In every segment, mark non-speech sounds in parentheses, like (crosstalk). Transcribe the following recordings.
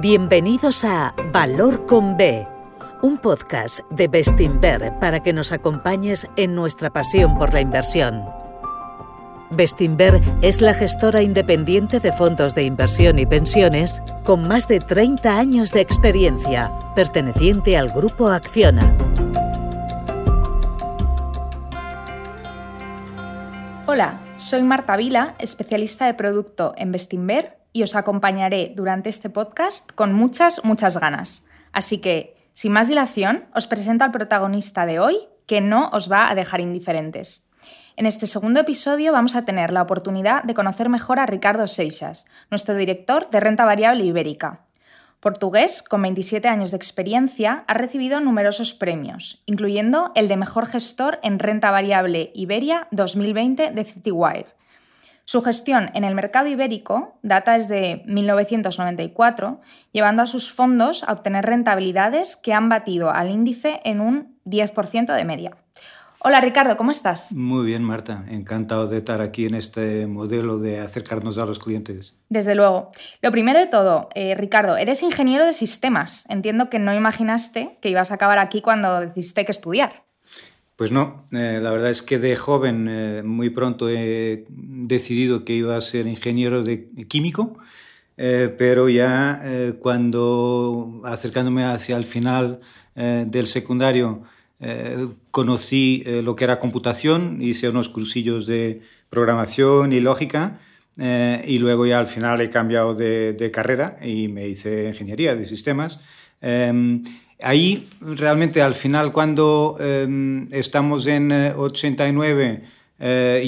Bienvenidos a Valor con B, un podcast de Bestinver para que nos acompañes en nuestra pasión por la inversión. Bestinver es la gestora independiente de fondos de inversión y pensiones con más de 30 años de experiencia, perteneciente al grupo Acciona. Hola, soy Marta Vila, especialista de producto en Bestinver y os acompañaré durante este podcast con muchas, muchas ganas. Así que, sin más dilación, os presento al protagonista de hoy que no os va a dejar indiferentes. En este segundo episodio vamos a tener la oportunidad de conocer mejor a Ricardo Seixas, nuestro director de renta variable ibérica. Portugués, con 27 años de experiencia, ha recibido numerosos premios, incluyendo el de Mejor Gestor en Renta Variable Iberia 2020 de Citywire. Su gestión en el mercado ibérico data desde 1994, llevando a sus fondos a obtener rentabilidades que han batido al índice en un 10% de media. Hola Ricardo, ¿cómo estás? Muy bien, Marta. Encantado de estar aquí en este modelo de acercarnos a los clientes. Desde luego. Lo primero de todo, eh, Ricardo, eres ingeniero de sistemas. Entiendo que no imaginaste que ibas a acabar aquí cuando decidiste que estudiar. Pues no, eh, la verdad es que de joven eh, muy pronto he decidido que iba a ser ingeniero de químico, pero ya cuando acercándome hacia el final del secundario, eh, conocí eh, lo que era computación, hice unos cursillos de programación y lógica eh, y luego ya al final he cambiado de, de, carrera y me hice ingeniería de sistemas. Ahí realmente al final cuando em, estamos en 89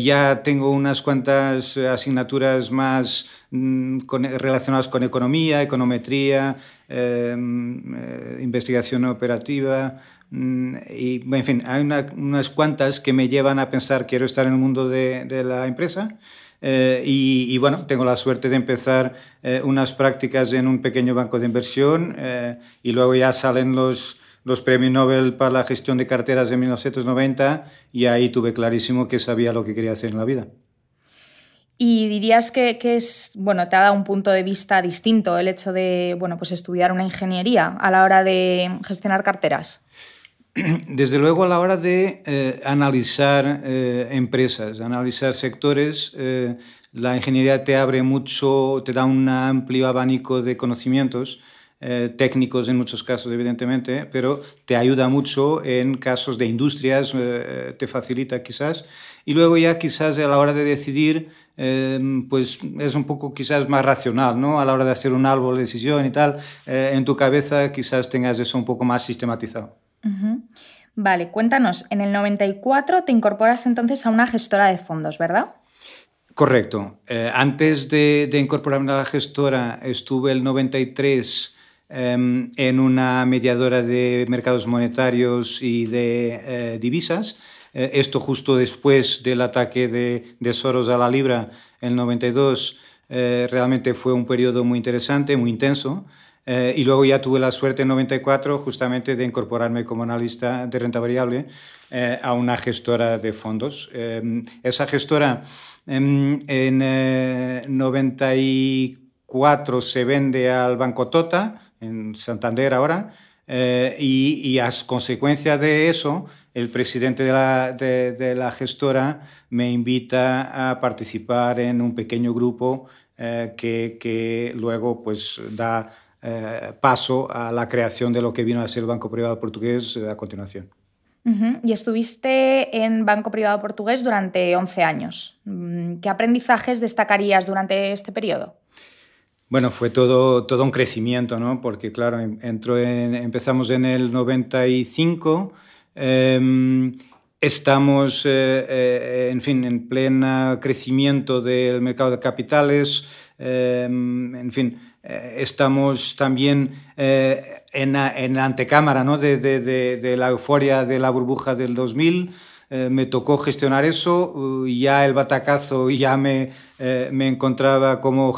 ya tengo unas cuantas asignaturas más mm, relacionadas con economía, econometría, em, investigación operativa, y, en fin, hay unas cuantas que me llevan a pensar quiero estar en el mundo de, de la empresa. Eh, y, bueno, tengo la suerte de empezar eh, unas prácticas en un pequeño banco de inversión eh, y luego ya salen los, los premios Nobel para la gestión de carteras de 1990 y ahí tuve clarísimo que sabía lo que quería hacer en la vida. ¿Y dirías que, que, es, bueno, te ha dado un punto de vista distinto el hecho de, bueno, pues estudiar una ingeniería a la hora de gestionar carteras? (clears throat) Desde luego a la hora de eh, analizar eh, empresas, analizar sectores, eh, la ingeniería te abre mucho, te da un amplio abanico de conocimientos técnicos en muchos casos, evidentemente, pero te ayuda mucho en casos de industrias, te facilita quizás. Y luego ya quizás a la hora de decidir, pues es un poco quizás más racional, ¿no? A la hora de hacer un árbol de decisión y tal, en tu cabeza quizás tengas eso un poco más sistematizado. Vale, cuéntanos, en el 94 te incorporas entonces a una gestora de fondos, ¿verdad? Correcto. Eh, antes de, incorporarme a la gestora, estuve el 93 em, en una mediadora de mercados monetarios y de eh, divisas. Eh, esto justo después del ataque de, de, Soros a la libra, el 92, realmente fue un periodo muy interesante, muy intenso. Eh, y luego ya tuve la suerte en 94 justamente de incorporarme como analista de renta variable eh, a una gestora de fondos. Eh, esa gestora em, en 94 se vende al Banco Tota, en Santander ahora, y, y, a consecuencia de eso, el presidente de la, de, de la gestora me invita a participar en un pequeño grupo que, que luego pues da eh, paso a la creación de lo que vino a ser el Banco Privado Portugués eh, a continuación. Y estuviste en Banco Privado Portugués durante 11 años. Mm, ¿Qué aprendizajes destacarías durante este periodo? Bueno, fue todo, todo un crecimiento, ¿no? Porque, claro, em, empezamos en el 95, em, estamos, eh, en fin, en pleno crecimiento del mercado de capitales, em, en fin, eh, estamos también eh, en, en, la antecámara ¿no? de, de, de, la euforia de la burbuja del 2000. Eh, me tocó gestionar eso, uh, ya el batacazo, ya me, me encontraba como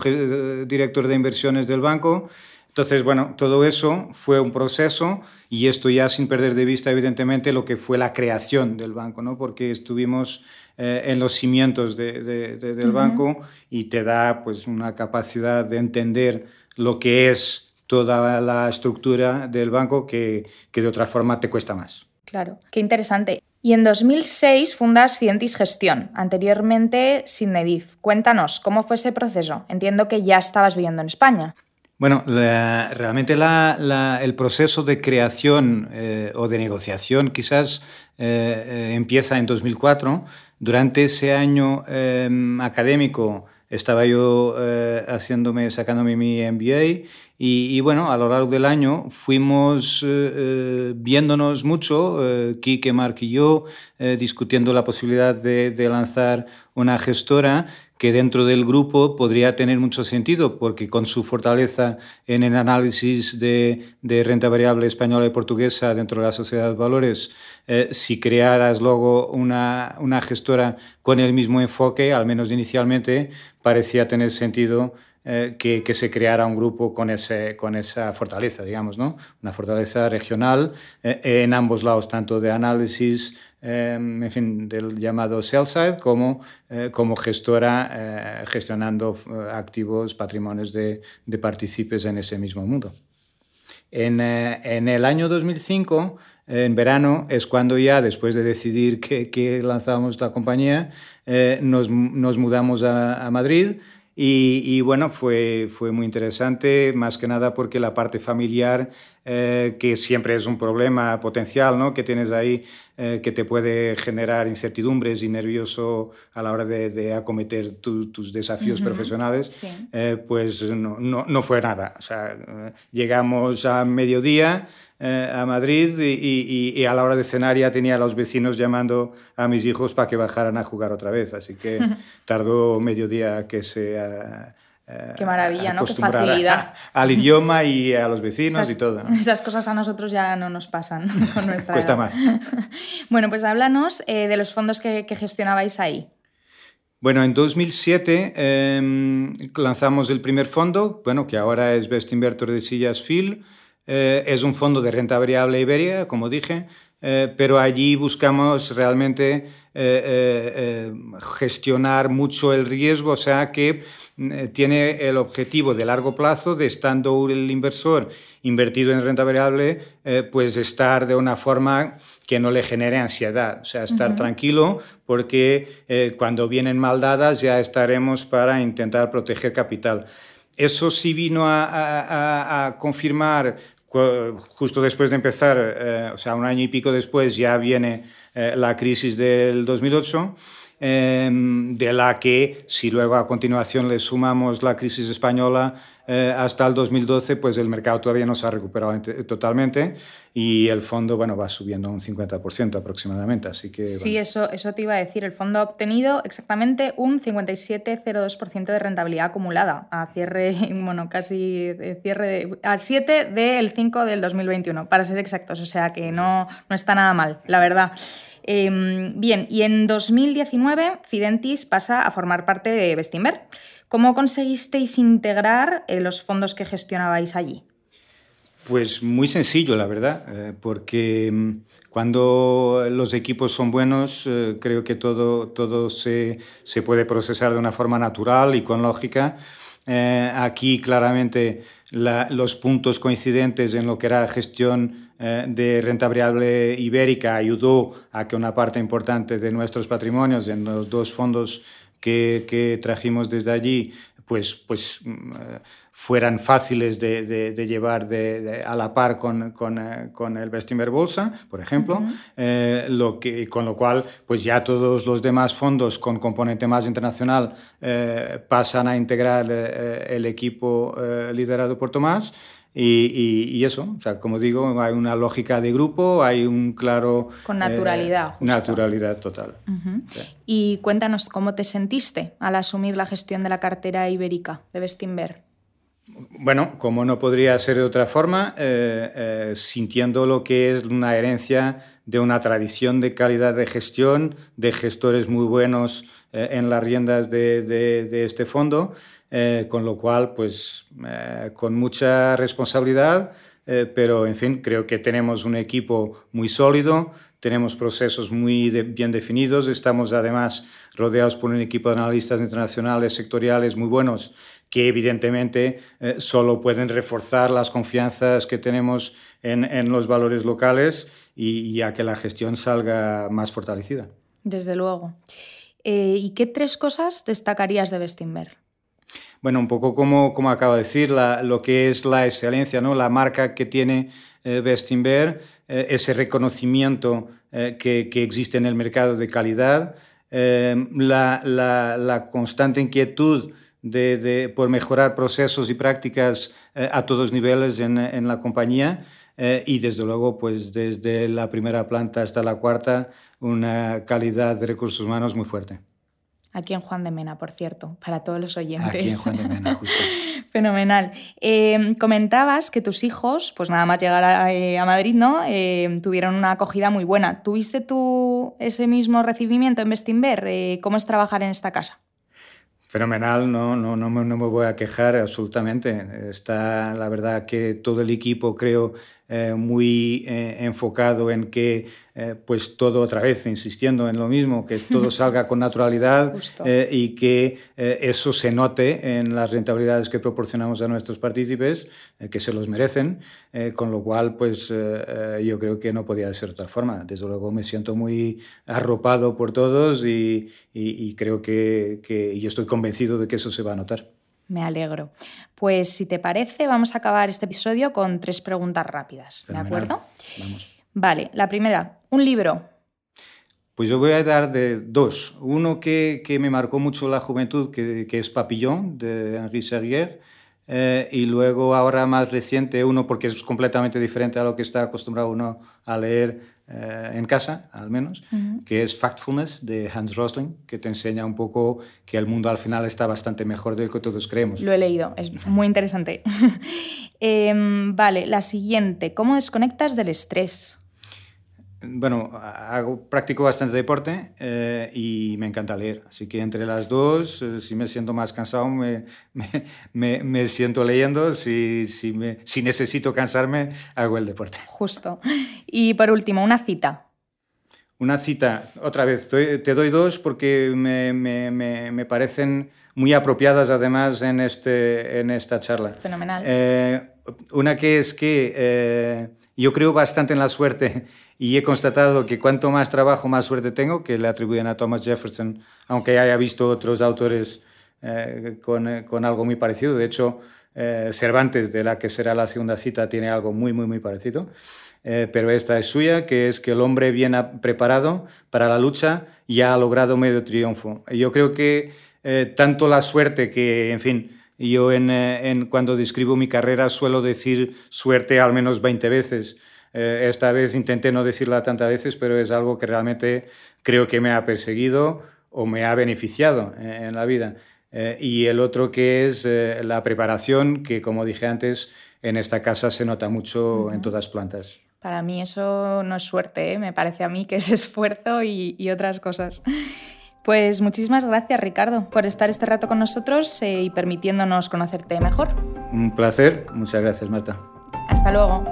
director de inversiones del banco. Entonces, bueno, todo eso fue un proceso y esto ya sin perder de vista, evidentemente, lo que fue la creación del banco, ¿no? porque estuvimos en los cimientos de, del banco y te da pues, una capacidad de entender lo que es toda la estructura del banco que, que de otra forma te cuesta más. Claro, qué interesante. Y en 2006 fundas Fidentis Gestión, anteriormente Sidnedif. Cuéntanos, ¿cómo fue ese proceso? Entiendo que ya estabas viviendo en España. Bueno, realmente el proceso de creación eh, o de negociación quizás eh, eh, empieza en 2004. Durante ese año em, académico estaba yo haciéndome, sacándome mi MBA y, bueno, a lo largo del año fuimos viéndonos mucho, eh, Kike, Mark y yo, discutiendo la posibilidad de, lanzar una gestora que dentro del grupo podría tener mucho sentido, porque con su fortaleza en el análisis de, renta variable española y portuguesa dentro de la sociedad de valores, si crearas luego una, una gestora con el mismo enfoque, al menos inicialmente, parecía tener sentido eh, que, se creara un grupo con, ese, con esa fortaleza, digamos, ¿no? Una fortaleza regional eh, en ambos lados, tanto de análisis, eh, en fin, del llamado sell side, como, como gestora gestionando activos, patrimonios de, de partícipes en ese mismo mundo. En, en el año 2005, en verano, es cuando ya, después de decidir que, que lanzábamos la compañía, nos, nos, mudamos a, a Madrid y, bueno, fue, fue muy interesante, más que nada porque la parte familiar, eh, que siempre es un problema potencial, ¿no? que tienes ahí, eh, que te puede generar incertidumbres y nervioso a la hora de, acometer tus desafíos profesionales, eh, pues no, no, no, fue nada. O sea, llegamos a mediodía. Eh, a Madrid y, a la hora de cenar ya tenía a los vecinos llamando a mis hijos para que bajaran a jugar otra vez. Así que (laughs) tardó medio día que se... Eh, Qué maravilla, ¿no? Qué facilidad. (laughs) al idioma y a los vecinos y todo. Esas cosas a nosotros ya no nos pasan (laughs) con nuestra Cuesta más. bueno, pues háblanos eh, de los fondos que, gestionabais ahí. Bueno, en 2007 em, lanzamos el primer fondo, bueno, que ahora es Best Invertor de Sillas Phil. Eh, es un fondo de renta variable ibérica, como dije, eh, pero allí buscamos realmente eh, gestionar mucho el riesgo, o sea que tiene el objetivo de largo plazo de estando el inversor invertido en renta variable, pues estar de una forma que no le genere ansiedad, o sea, estar tranquilo porque cuando vienen mal dadas ya estaremos para intentar proteger capital. Eso sí vino a confirmar justo después de empezar, eh, o sea, un año y pico después, ya viene eh, la crisis del 2008, em, de la que, si luego a continuación le sumamos la crisis española, eh, hasta el 2012, pues el mercado todavía no se ha recuperado totalmente y el fondo, bueno, va subiendo un 50% aproximadamente, así que... Sí, eso, eso te iba a decir, el fondo ha obtenido exactamente un 57,02% de rentabilidad acumulada a cierre, (laughs) bueno, casi cierre, al 7 del 5 del 2021, para ser exactos, o sea que no, no está nada mal, la verdad. Em, bien, y en 2019 Fidentis pasa a formar parte de Bestinver. ¿Cómo conseguisteis integrar eh, los fondos que gestionabais allí? Pues muy sencillo, la verdad, eh, porque mm, cuando los equipos son buenos, eh, creo que todo, todo se, se, puede procesar de una forma natural y con lógica. aquí claramente los puntos coincidentes en lo que era gestión de renta variable ibérica ayudó a que una parte importante de nuestros patrimonios en los dos fondos que, trajimos desde allí, pues, pues mm, fueran fáciles de, llevar a la par con, con, eh, con, el Bestinver Bolsa, por ejemplo, eh, lo que, con lo cual pues ya todos los demás fondos con componente más internacional eh, pasan a integrar el equipo liderado por Tomás y, eso, o sea, como digo, hay una lógica de grupo, hay un claro... Con naturalidad. Eh, naturalidad total. Y cuéntanos cómo te sentiste al asumir la gestión de la cartera ibérica de Bestinver. Bueno, como no podría ser de otra forma, eh, eh, sintiendo lo que es una herencia de una tradición de calidad de gestión, de gestores muy buenos en las riendas de, de este fondo, con lo cual, pues con mucha responsabilidad, pero en fin, creo que tenemos un equipo muy sólido, tenemos procesos muy bien definidos, estamos además rodeados por un equipo de analistas internacionales, sectoriales muy buenos, que evidentemente solo pueden reforzar las confianzas que tenemos en, los valores locales y, a que la gestión salga más fortalecida. Desde luego. Eh, ¿Y qué tres cosas destacarías de Bestinver? Bueno, un poco como, como acabo de decir, lo que es la excelencia, ¿no? la marca que tiene eh, Bestinver, eh, ese reconocimiento que, que, existe en el mercado de calidad, la, la, la, constante inquietud de, de, por mejorar procesos y prácticas a todos niveles en, en la compañía eh, y desde luego, pues desde la primera planta hasta la cuarta, una calidad de recursos humanos muy fuerte. Aquí en Juan de Mena, por cierto, para todos los oyentes. Aquí en Juan de Mena, justo. (laughs) Fenomenal. Eh, comentabas que tus hijos, pues nada más llegar a, eh, Madrid, ¿no? tuvieron una acogida muy buena. ¿Tuviste tú ese mismo recibimiento en Bestinver? ¿Cómo es trabajar en esta casa? Fenomenal, no, no, no, me, no me voy a quejar absolutamente. Está, la verdad, que todo el equipo, creo, eh, muy eh, enfocado en que eh, pues todo otra vez, insistiendo en lo mismo, que (laughs) todo salga con naturalidad y que eso se note en las rentabilidades que proporcionamos a nuestros partícipes, que se los merecen, con lo cual pues yo creo que no podía ser de otra forma. Desde luego me siento muy arropado por todos y, y, creo que, que yo estoy convencido de que eso se va a notar. Me alegro. Pues si te parece, vamos a acabar este episodio con tres preguntas rápidas. ¿De acuerdo? Vamos. Vale, la primera, un libro. Pues yo voy a dar de dos. Uno que, que me marcó mucho la juventud, que, que es Papillon, de Henri Serrier. Eh, y luego ahora más reciente, uno porque es completamente diferente a lo que está acostumbrado uno a leer eh, en casa, al menos, que es Factfulness de Hans Rosling, que te enseña un poco que el mundo al final está bastante mejor de lo que todos creemos. Lo he leído, es muy interesante. (laughs) Em, vale, la siguiente, ¿cómo desconectas del estrés? Bueno, hago, practico bastante deporte eh, y me encanta leer. Así que entre las dos, eh, si me siento más cansado, (laughs) me, me, me, siento leyendo. Si, si, me, si necesito cansarme, hago el deporte. Justo. Y por último, una cita. Una cita, otra vez, te doy dos porque me, me, parecen muy apropiadas además en, este, en esta charla. Fenomenal. Eh, una que es que yo creo bastante en la suerte (laughs) y he constatado que cuanto más trabajo, más suerte tengo, que le atribuyen a Thomas Jefferson, aunque haya visto otros autores eh, con, eh, con, algo muy parecido. De hecho, eh, Cervantes, de la que será la segunda cita, tiene algo muy, muy, muy parecido. pero esta es suya, que es que el hombre bien preparado para la lucha ya ha logrado medio triunfo. Yo creo que tanto la suerte que, en fin, yo en, en, cuando describo mi carrera suelo decir suerte al menos 20 veces, eh, esta vez intenté no decirla tantas veces, pero es algo que realmente creo que me ha perseguido o me ha beneficiado eh, en la vida. Eh, y el otro que es la preparación, que como dije antes, en esta casa se nota mucho en todas plantas. Para mí eso no es suerte, me parece a mí que es (laughs) esfuerzo y, y, otras cosas. Pues muchísimas gracias Ricardo por estar este rato con nosotros y permitiéndonos conocerte mejor. Un placer, muchas gracias Marta. Hasta luego.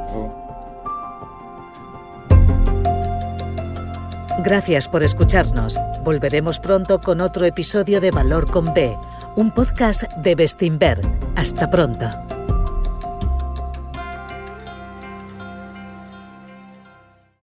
Gracias por escucharnos. Volveremos pronto con otro episodio de Valor con B, un podcast de Bestinver. Hasta pronto.